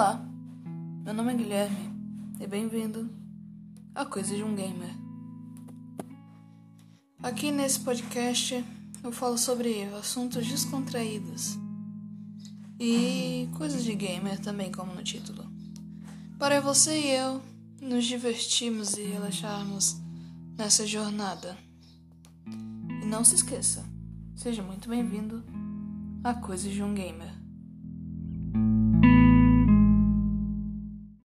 Olá, meu nome é Guilherme e bem-vindo a Coisas de um Gamer. Aqui nesse podcast eu falo sobre assuntos descontraídos e coisas de gamer também, como no título. Para você e eu nos divertirmos e relaxarmos nessa jornada. E não se esqueça, seja muito bem-vindo a Coisas de um Gamer.